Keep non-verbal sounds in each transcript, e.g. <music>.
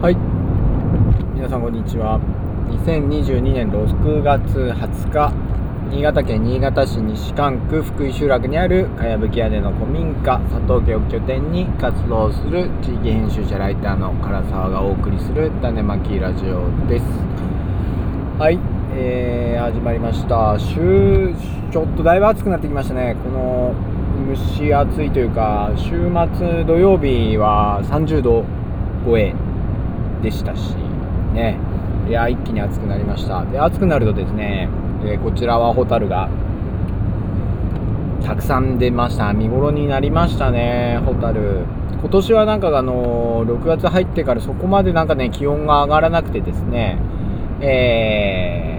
はい。皆さんこんにちは。2022年6月20日新潟県新潟市西館区福井集落にあるかやぶき屋根の古民家佐藤家を拠点に活動する地域編集者ライターの唐沢がお送りする種まきラジオです。はい、えー、始まりました。週ちょっとだいぶ暑くなってきましたね。この蒸し暑いというか週末土曜日は30度超え。でしたしね。いや一気に暑くなりました。で暑くなるとですね、えー、こちらはホタルがたくさん出ました。見頃になりましたねホタル。今年はなんかあの6月入ってからそこまでなんかね気温が上がらなくてですねえー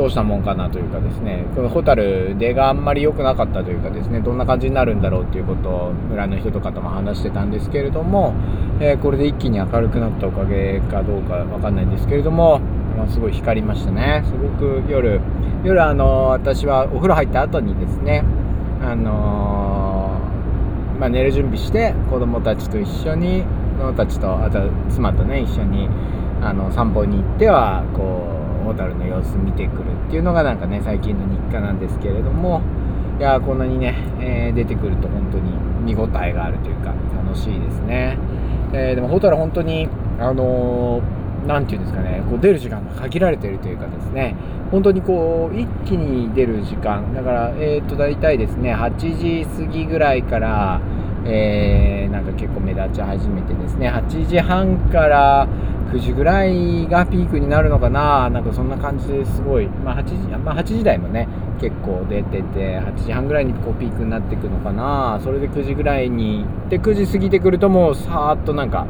どうしたもんかなというかですね。このホタル出があんまり良くなかったというかですねどんな感じになるんだろうっていうことを村の人とかとも話してたんですけれども、えー、これで一気に明るくなったおかげかどうかわかんないんですけれども、まあ、すごい光りましたね。すごく夜夜あの私はお風呂入った後にですねあのー、まあ、寝る準備して子供たちと一緒に子供たちとあと妻とね一緒にあの散歩に行ってはこうホタルの様子見てくるっていうのがなんかね最近の日課なんですけれどもいやこんなにね、えー、出てくると本当に見応えがあるというか楽しいですね、えー、でもホタル本当にあの何、て言うんですかねこう出る時間が限られているというかですね本当にこう一気に出る時間だからえっ、ー、と大体ですね8時過ぎぐらいからえー、なんか結構目立ち始めてですね8時半から9時ぐらいがピークになるのかな。なんかそんな感じですごい、まあ、8, 時まあ、8時台もね結構出てて8時半ぐらいにこうピークになっていくのかな。それで9時ぐらいにで9時過ぎてくるともうさーっとなんか、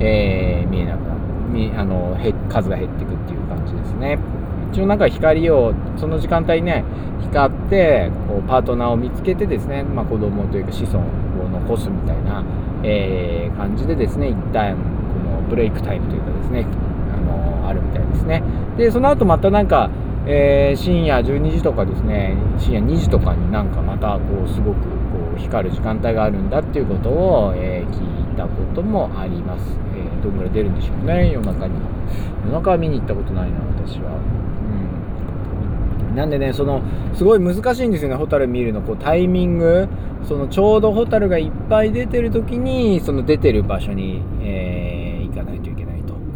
えー、見えなくなってあの数が減っていくっていう感じですね。一応なんか光をその時間帯ね光ってこうパートナーを見つけてですね、まあ、子供というか子孫を残すみたいな、えー、感じでですね一旦ブレイクタイムというかですねあのあるみたいですね。でその後またなんか、えー、深夜12時とかですね深夜2時とかになんかまたこうすごくこう光る時間帯があるんだっていうことを、えー、聞いたこともあります、えー、どんぐらい出るんでしょうね夜中に。夜中は見に行ったことないな私は。なんでねそのすごい難しいんですよねホタル見るの。こうタイミング。そのちょうどホタルがいっぱい出てる時にその出てる場所に、えー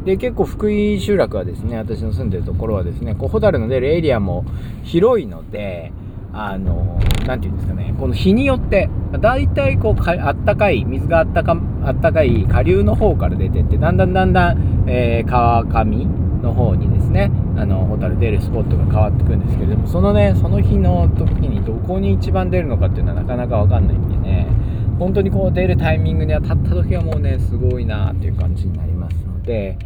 で結構福井集落はですね私の住んでるところはですねこうホタルの出るエリアも広いのであの何て言うんですかねこの日によって大体こうあったかい水があったかあったかい下流の方から出てってだんだんだんだん、えー、川上の方にですねあのホタル出るスポットが変わってくるんですけれどもそのねその日の時にどこに一番出るのかっていうのはなかなか分かんないんでね本当にこう出るタイミングに当たった時はもうねすごいなっていう感じになりますので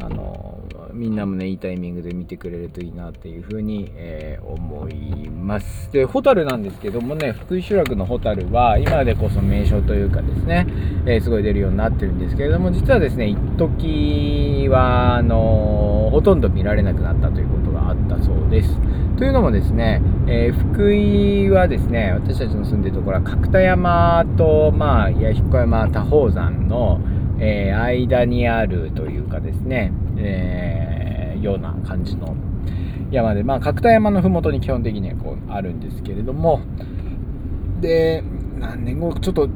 あのみんなもねいいタイミングで見てくれるといいなっていうふうに、えー、思います。でホタルなんですけどもね福井集落のホタルは今でこそ名所というかですね、えー、すごい出るようになってるんですけれども実はですね一時はあのほとんど見られなくなったということがあったそうです。というのもですね、えー、福井はですね私たちの住んでるところは角田山とまあ弥彦山多宝山のえー、間にあるというかですね、えー、ような感じの山で、まあ、角田山の麓に基本的にはこうあるんですけれども、で、何年後、ちょっと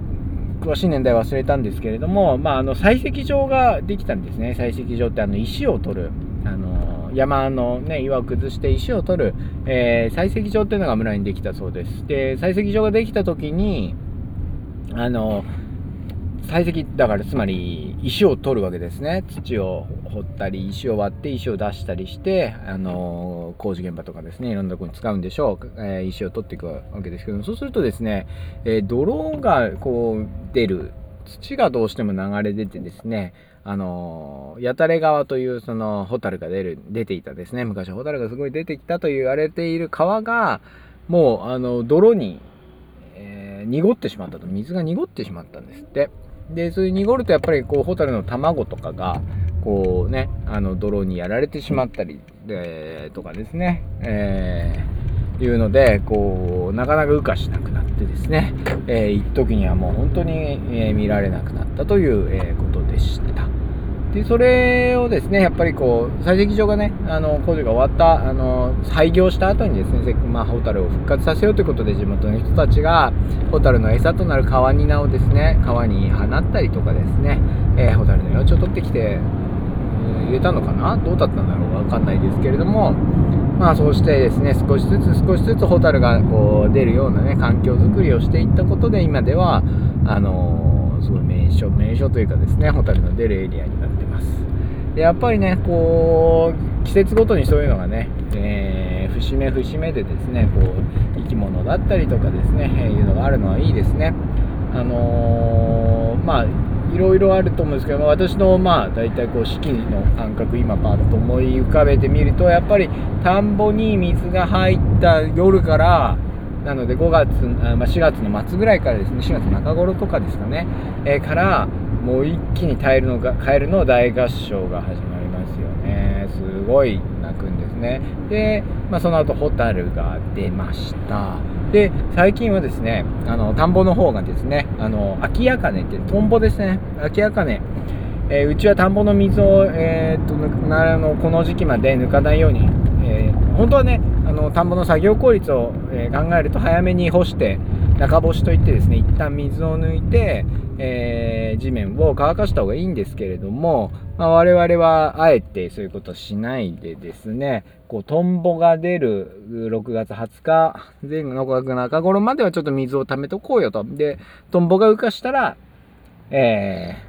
詳しい年代忘れたんですけれども、まあ、あの採石場ができたんですね、採石場ってあの石を取る。あの山の、ね、岩を崩して石を取る、えー、採石場っていうのが村にできたそうです。で採石場ができた時にあの採石だからつまり石を取るわけですね。土を掘ったり石を割って石を出したりしてあの工事現場とかですねいろんなところに使うんでしょう、えー、石を取っていくわけですけどそうするとですね、えー、泥がこう出る土がどうしても流れ出てですねあの八垂川というそのホタルが出る出ていたですね。昔ホタルがすごい出てきたと言われている川がもうあの泥に、え、濁ってしまったと。水が濁ってしまったんですって。でそういう濁るとやっぱりこうホタルの卵とかがこうねあの泥にやられてしまったりでとかですね、えー、いうのでこうなかなか羽化しなくなってですね、えー、一時にはもう本当に、えー、見られなくなったという、えー、ことでした。でそれをですねやっぱりこう採石場がねあの工事が終わったあの廃業した後にですねまあ、ホタルを復活させようということで地元の人たちがホタルの餌となる川ニナをですね川に放ったりとかですね、えー、ホタルの幼虫を取ってきて入れたのかな？どうだったんだろうわかんないですけれどもまあそうしてですね少しずつ少しずつホタルがこう出るようなね環境づくりをしていったことで今ではあのー、すごい名所名所というかですねホタルの出るエリアになってます。でやっぱりねこう季節ごとにそういうのがね、えー、節目節目でですねこう生き物だったりとかですね、いうのがあるのはいいですね。あのー、まあいろいろあると思うんですけど、私のまあ大体こう四季の感覚今パッと思い浮かべてみるとやっぱり田んぼに水が入った夜からなので5月、まあ、4月の末ぐらいからですね4月中頃とかですかね、えー、からもう一気にカエルのカエルの大合唱が始まりますよね。すごい泣くんですね。で、まあ、その後ホタルが出ました。で最近はですねあの田んぼの方がですねあの秋やかねってトンボですね。秋やかねえー、うちは田んぼの水を、えー、っとなのこの時期まで抜かないように、えー、本当はねあの田んぼの作業効率を、え考えると早めに干して中干しといってですね一旦水を抜いて、え地面を乾かした方がいいんですけれども、まあ、我々はあえてそういうことしないでですねこうトンボが出る6月20日前後の6月中頃まではちょっと水を溜めとこうよと。でトンボが浮かしたらえー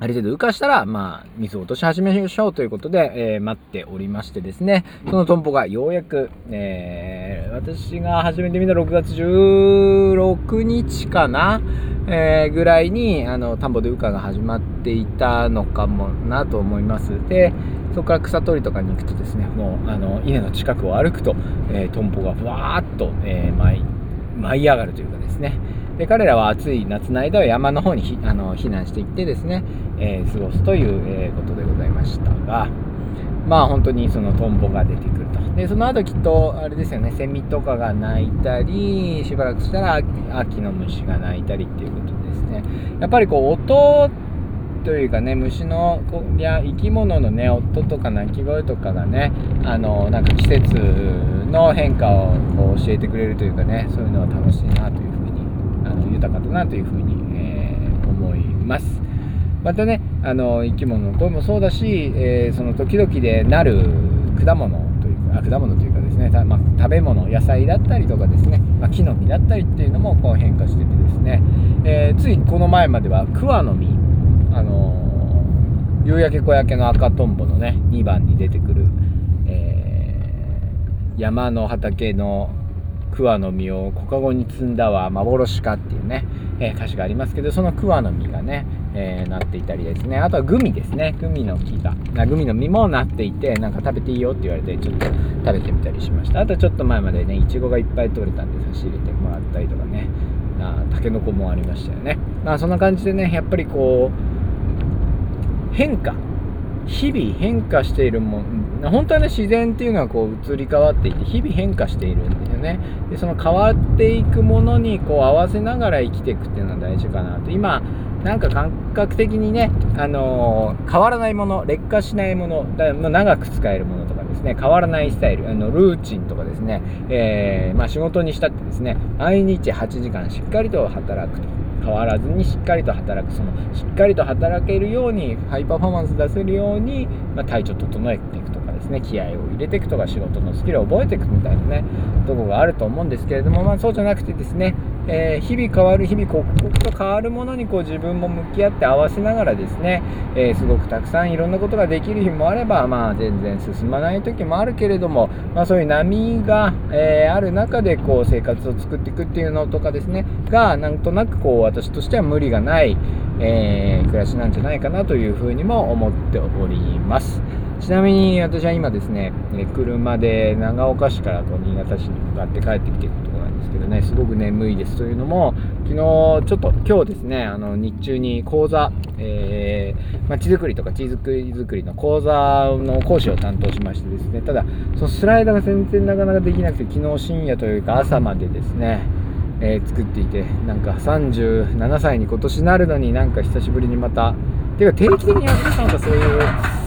ある程度浮かしたら、まあ、水を落とし始めましょうということで、えー、待っておりましてですね、そのトンボがようやく、えー、私が初めて見た6月16日かな、えー、ぐらいに、あの、田んぼで羽化が始まっていたのかもなと思います。で、そこから草取りとかに行くとですね、もう、あの、稲の近くを歩くと、えトンボがふわーっと、え、舞い上がるというかですね、で彼らは暑い夏の間は山の方に <laughs> あの避難していってですね、えー、過ごすという、えー、ことでございましたがまあ本当にそのトンボが出てくると。でその後きっとあれですよねセミとかが鳴いたりしばらくしたら秋の虫が鳴いたりっていうことですね。やっぱりこう音というかね虫のいや生き物のね音とか鳴き声とかがねあのなんか季節の変化をこう教えてくれるというかねそういうのは楽しいなというあの豊かだなというふうに、えー、思います。またねあの生き物の声もそうだし、えー、その時々でなる果物というかあ果物というかですね、まあ、食べ物野菜だったりとかですね、まあ、木の実だったりっていうのもこう変化しててですね、えー、ついこの前までは桑の実あの夕焼け小焼けの赤とんぼのね2番に出てくる、えー、山の畑の桑の実を小かごに積んだは幻かっていうね、えー、歌詞がありますけどその桑の実がね、えー、なっていたりですね。あとはグミですね。グミの木が。なグミの実もなっていてなんか食べていいよって言われてちょっと食べてみたりしました。あとちょっと前までねいちごがいっぱい取れたんで差し入れてもらったりとかね。あたけのこもありましたよね。まあそんな感じでねやっぱりこう変化。日々変化しているもん。本当はね自然っていうのはこう移り変わっていて日々変化しているんでね。でその変わっていくものにこう合わせながら生きていくっていうのは大事かなと。今なんか感覚的にね、あのー、変わらないもの劣化しないものだ長く使えるものとかですね。変わらないスタイルあのルーチンとかですね、えー、まあ、仕事にしたってですね。毎日8時間しっかりと働くと。変わらずにしっかりと働く。そのしっかりと働けるようにハイパフォーマンス出せるように、まあ、体調整えてね気合を入れていくとか仕事のスキルを覚えていくみたいなねとこがあると思うんですけれども、まあ、そうじゃなくてですね、えー、日々変わる日々刻々と変わるものにこう自分も向き合って合わせながらですね、えー、すごくたくさんいろんなことができる日もあれば、まあ、全然進まない時もあるけれども、まあ、そういう波が、えー、ある中でこう生活を作っていくっていうのとかですねがなんとなくこう私としては無理がない、え暮らしなんじゃないかなというふうにも思っております。ちなみに私は今ですね、え車で長岡市からこう新潟市に向かって帰ってきてるところなんですけどね、すごく眠いです。というのも、昨日ちょっと今日ですね、あの日中に講座、えー、まちづくりとかチーズ作りの講座の講師を担当しましてですね、ただ、そのスライダーが全然なかなかできなくて、昨日深夜というか朝までですね、えー、作っていてなんか37歳に今年なるのになんか久しぶりにまたていうか定期的にやってたのかそういう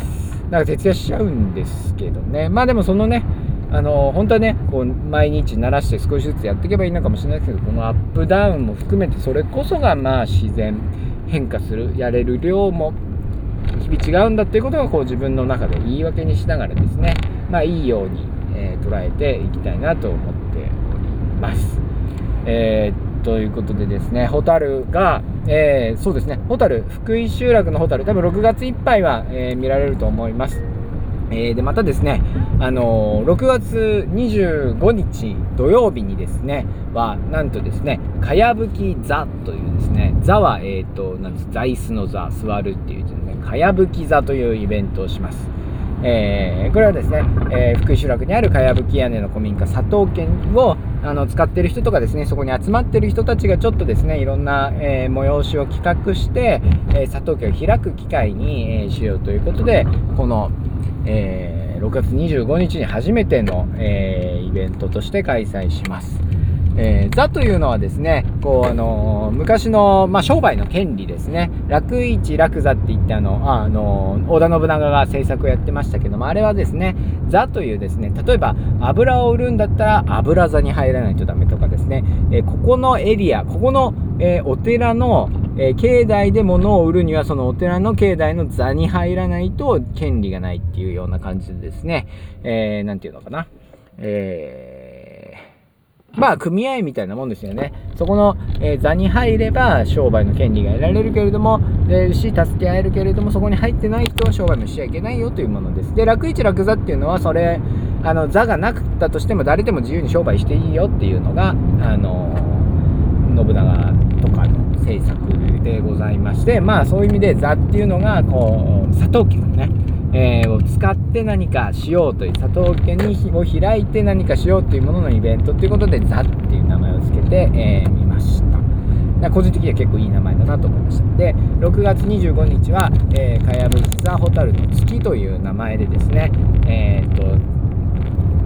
なんか徹夜しちゃうんですけどねまあでもそのねあの本当はねこう毎日慣らして少しずつやっていけばいいのかもしれないですけどこのアップダウンも含めてそれこそがまあ自然変化するやれる量も日々違うんだっていうことがこう自分の中で言い訳にしながらですねまあいいように、えー、捉えていきたいなと思っております。えー、ということでですね、ホタルが、えー、そうですね、ホタル、福井集落のホタル、多分6月いっぱいは、えー、見られると思います。えー、でまたですね、あのー、6月25日土曜日にですねはなんとですねかやぶき座というですね座はえっ、ー、となんです座椅子の座座るっていうですねかやぶき座というイベントをします。えー、これはですね、えー、福井集落にあるかやぶき屋根の古民家佐藤家をあの使ってる人とかですねそこに集まってる人たちがちょっとですねいろんな、えー、催しを企画して、え佐藤家を開く機会に、えしようということでこの、え6月25日に初めての、えイベントとして開催します。えー、座というのはですね、こう、あのー、昔の、まあ、商売の権利ですね。楽市楽座って言って、あの、あのー、織田信長が制作をやってましたけども、あれはですね、座というですね、例えば、油を売るんだったら、油座に入らないとダメとかですね、えここのエリア、ここの、えお寺の、え境内で物を売るには、そのお寺の境内の座に入らないと権利がないっていうような感じでですね、えー、ていうのかな。えーまあ、組合みたいなもんですよね。そこの、えー、座に入れば商売の権利が得られるけれども、えー、し、助け合えるけれども、そこに入ってない人は商売もしちゃいけないよというものです。で、楽一楽座っていうのは、それ、あの、座がなくったとしても、誰でも自由に商売していいよっていうのが、あの、信長とかの政策でございまして、まあ、そういう意味で座っていうのが、こう、佐藤家のね、えー、を使って何かしようという佐藤家にを開いて何かしようというもののイベントということで「ザ」っていう名前を付けてみ、えー、ました。個人的には結構いい名前だなと思いました。で6月25日は「えー、かやぶき座ホタルの月」という名前でですねえー、っと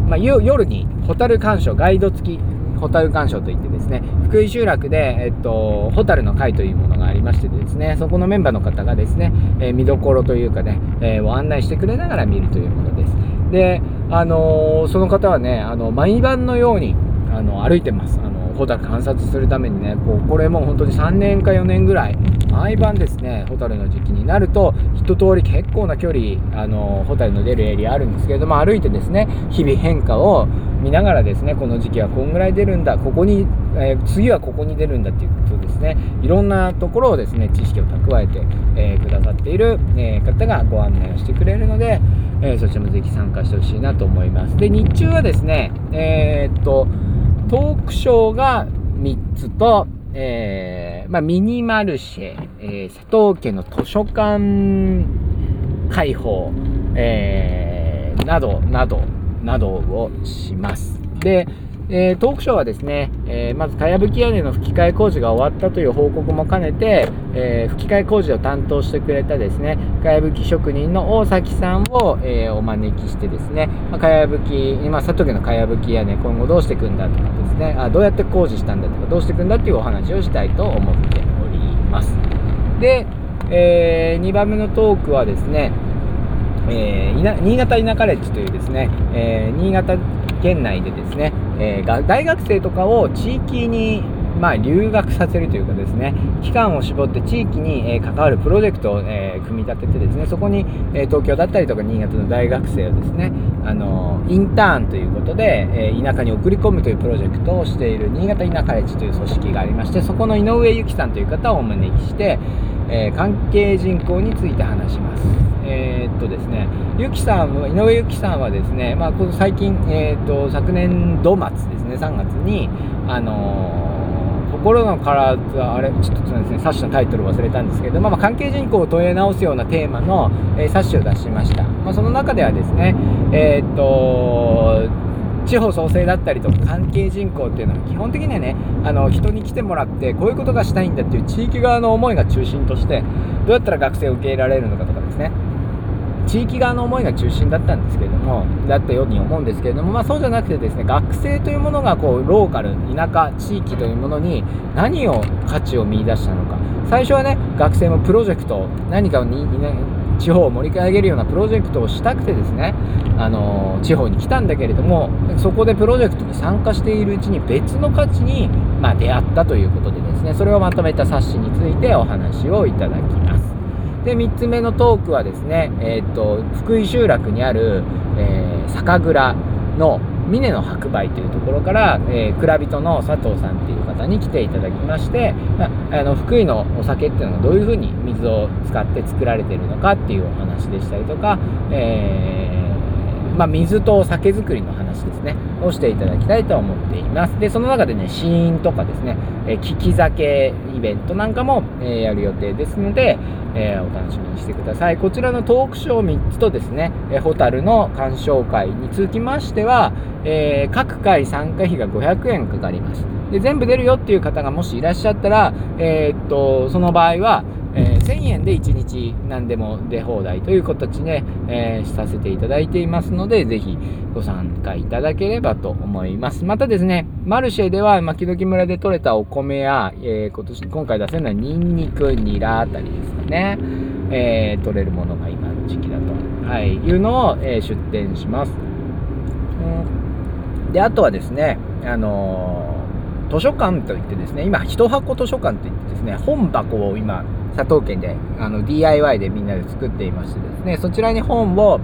まあ、夜にホタル鑑賞ガイド付きホタル鑑賞といってですね福井集落で、えっと、ホタルの会というものがありましてですねそこのメンバーの方がですね、えー、見どころというかね、えー、を案内してくれながら見るというものです。であのー、その方はねあの毎晩のようにあの歩いてます。ホタル観察するためにねこうこれも本当に3年か4年ぐらい毎晩ですねホタルの時期になると一通り結構な距離あのホタルの出るエリアあるんですけれども歩いてですね日々変化を見ながらですねこの時期はこんぐらい出るんだここに、えー、次はここに出るんだっていうことですねいろんなところをですね知識を蓄えて、えー、くださっている、えー、方がご案内をしてくれるので、えそちらもぜひ参加してほしいなと思います。で日中はですねえっとトークショーが3つと、えまあ、ミニマルシェ、え佐藤家の図書館開放、えなどなどなどをします。で、えー、トークショーはですね、えー、まずかやぶき屋根の吹き替え工事が終わったという報告も兼ねて、えー、吹き替え工事を担当してくれたですねかやぶき職人の大崎さんを、えお招きしてですね、まあ、かやぶき今佐藤家のかやぶき屋根今後どうしていくんだとかですねあどうやって工事したんだとかどうしていくんだっていうお話をしたいと思っております。で、え2番目のトークはですねえー、新潟田舎レッジというですね、え、新潟県内でですね、えー、大学生とかを地域にまあ、留学させるというかですね期間を絞って地域に、えー、関わるプロジェクトを、えー、組み立ててですねそこに、えー、東京だったりとか新潟の大学生をですね、あのインターンということで、え田舎に送り込むというプロジェクトをしている新潟田舎レッジという組織がありましてそこの井上由紀さんという方をお招きして、え関係人口について話します。えー、っとですね、ゆきさんは、井上ゆきさんはですね、まあ、この最近、えー、っと、昨年度末ですね、3月に、あのー、心の体、あれ、ちょっとですね、冊子のタイトル忘れたんですけど、まあ、まあ、関係人口を問い直すようなテーマの、えー、冊子を出しました。まあ、その中ではですね、えー、っと、地方創生だったりとか関係人口っていうのは基本的にはねあの人に来てもらってこういうことがしたいんだっていう地域側の思いが中心としてどうやったら学生を受け入れられるのかとかですね。地域側の思いが中心だったんですけれどもだったように思うんですけれども、まあ、そうじゃなくてですね学生というものがこうローカル田舎地域というものに何を価値を見いだしたのか。最初はね学生もプロジェクト何かをに、ね、地方を盛り上げるようなプロジェクトをしたくてですねあの地方に来たんだけれどもそこでプロジェクトに参加しているうちに別の価値に、まあ、出会ったということでですねそれをまとめた冊子についてお話をいただきます。で3つ目のトークはですね、えーと、福井集落にある、えー、酒蔵の峰の白梅というところから、えー、蔵人の佐藤さんっていう方に来ていただきまして、まあ、の福井のお酒っていうのがどういうふうに水を使って作られてるのかっていうお話でしたりとか、えーまあ、水とお酒造りの話ですね、をしていただきたいと思っています。で、その中でね、試飲とかですね、えー、利き酒イベントなんかも、えー、やる予定ですので、えー、お楽しみにしてください。こちらのトークショー3つとですね、えホタルの鑑賞会につきましては、え、各回参加費が500円かかります。で、全部出るよっていう方がもしいらっしゃったら、え、っと、その場合は、えー、1000円で1日何でも出放題という形で、えー、させていただいていますので、ぜひご参加いただければと思います。またですね、マルシェでは、牧時村で採れたお米や、えー、今年、今回出せるのはニンニク、ニラあたりですかね、えー、取れるものが今の時期だと、はい、いうのを、え、出店します。で、あとはですね、あの図書館といってですね、今、一箱図書館といってですね、本箱を今、佐藤県であの DIY でみんなで作っていましてですね、そちらに本を、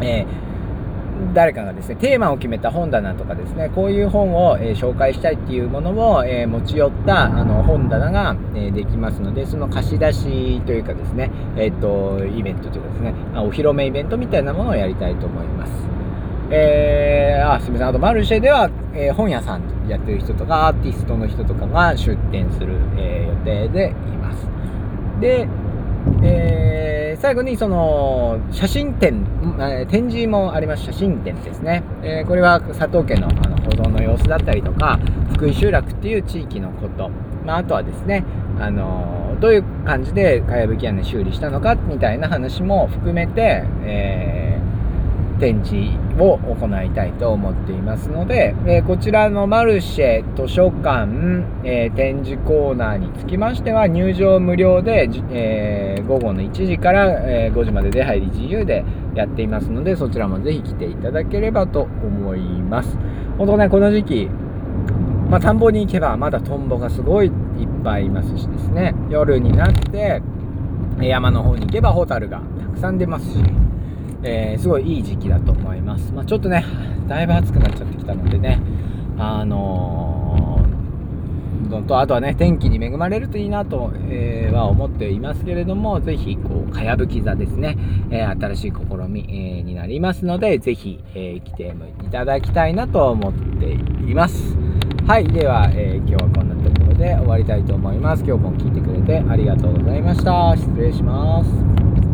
えー、誰かがですね、テーマを決めた本棚とかですね、こういう本を、えー、紹介したいっていうものを、えー、持ち寄ったあの本棚が、えできますので、その貸し出しというかですね、えっ、と、イベントというかですね、お披露目イベントみたいなものをやりたいと思います。えー、あ、すみません。あと、マルシェでは、えー、本屋さんやってる人とか、アーティストの人とかが出店する、えー、予定でいます。で、えー、最後にその写真展、え展示もあります。写真展ですね、えー、これは佐藤家のあの保存の様子だったりとか福井集落っていう地域のこと、まあ、あとはですねあのどういう感じでかやぶき屋根修理したのかみたいな話も含めて、えー展示を行いたいと思っていますので、えー、こちらのマルシェ図書館、えー、展示コーナーにつきましては入場無料で、えー、午後の1時から、え5時まで出入り自由でやっていますのでそちらもぜひ来ていただければと思います。本当ねこの時期まあ、田んぼに行けばまだトンボがすごいいっぱいいますしですね。夜になって山の方に行けばホタルがたくさん出ますしえー、すごいいい時期だと思います。まあ、ちょっとね、だいぶ暑くなっちゃってきたのでね、あのー、とあとはね、天気に恵まれるといいなと、えー、は思っていますけれども、ぜひ、こう、かやぶき座ですね、え新しい試み、えになりますので、ぜひ、え来ていただきたいなと思っています。はい、では、え今日はこんなところで終わりたいと思います。今日も聞いてくれてありがとうございました。失礼します。